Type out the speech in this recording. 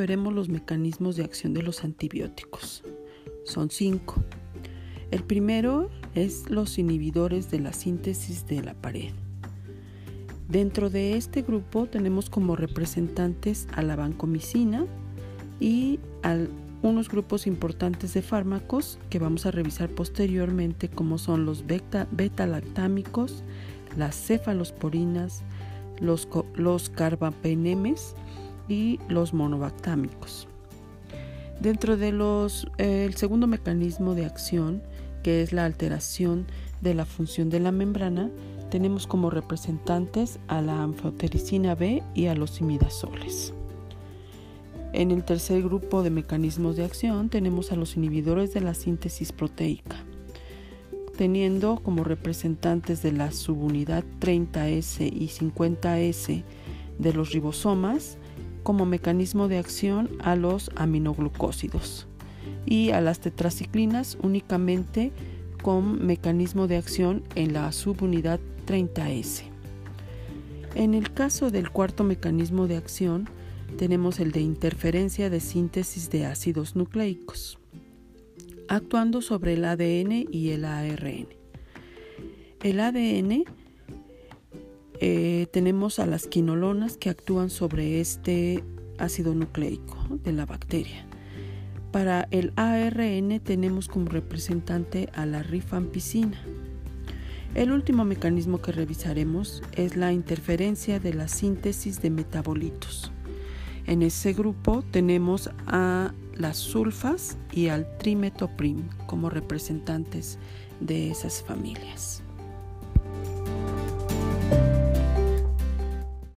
veremos los mecanismos de acción de los antibióticos. Son cinco. El primero es los inhibidores de la síntesis de la pared. Dentro de este grupo tenemos como representantes a la vancomicina y a unos grupos importantes de fármacos que vamos a revisar posteriormente como son los beta-lactámicos, las cefalosporinas, los, los carbapenemes y los monobactámicos. Dentro de los, eh, segundo mecanismo de acción, que es la alteración de la función de la membrana, tenemos como representantes a la anfotericina B y a los imidazoles. En el tercer grupo de mecanismos de acción tenemos a los inhibidores de la síntesis proteica, teniendo como representantes de la subunidad 30S y 50S de los ribosomas como mecanismo de acción a los aminoglucósidos y a las tetraciclinas únicamente con mecanismo de acción en la subunidad 30S. En el caso del cuarto mecanismo de acción, tenemos el de interferencia de síntesis de ácidos nucleicos, actuando sobre el ADN y el ARN. El ADN eh, tenemos a las quinolonas que actúan sobre este ácido nucleico de la bacteria. Para el ARN tenemos como representante a la rifampicina. El último mecanismo que revisaremos es la interferencia de la síntesis de metabolitos. En ese grupo tenemos a las sulfas y al trimetoprim como representantes de esas familias.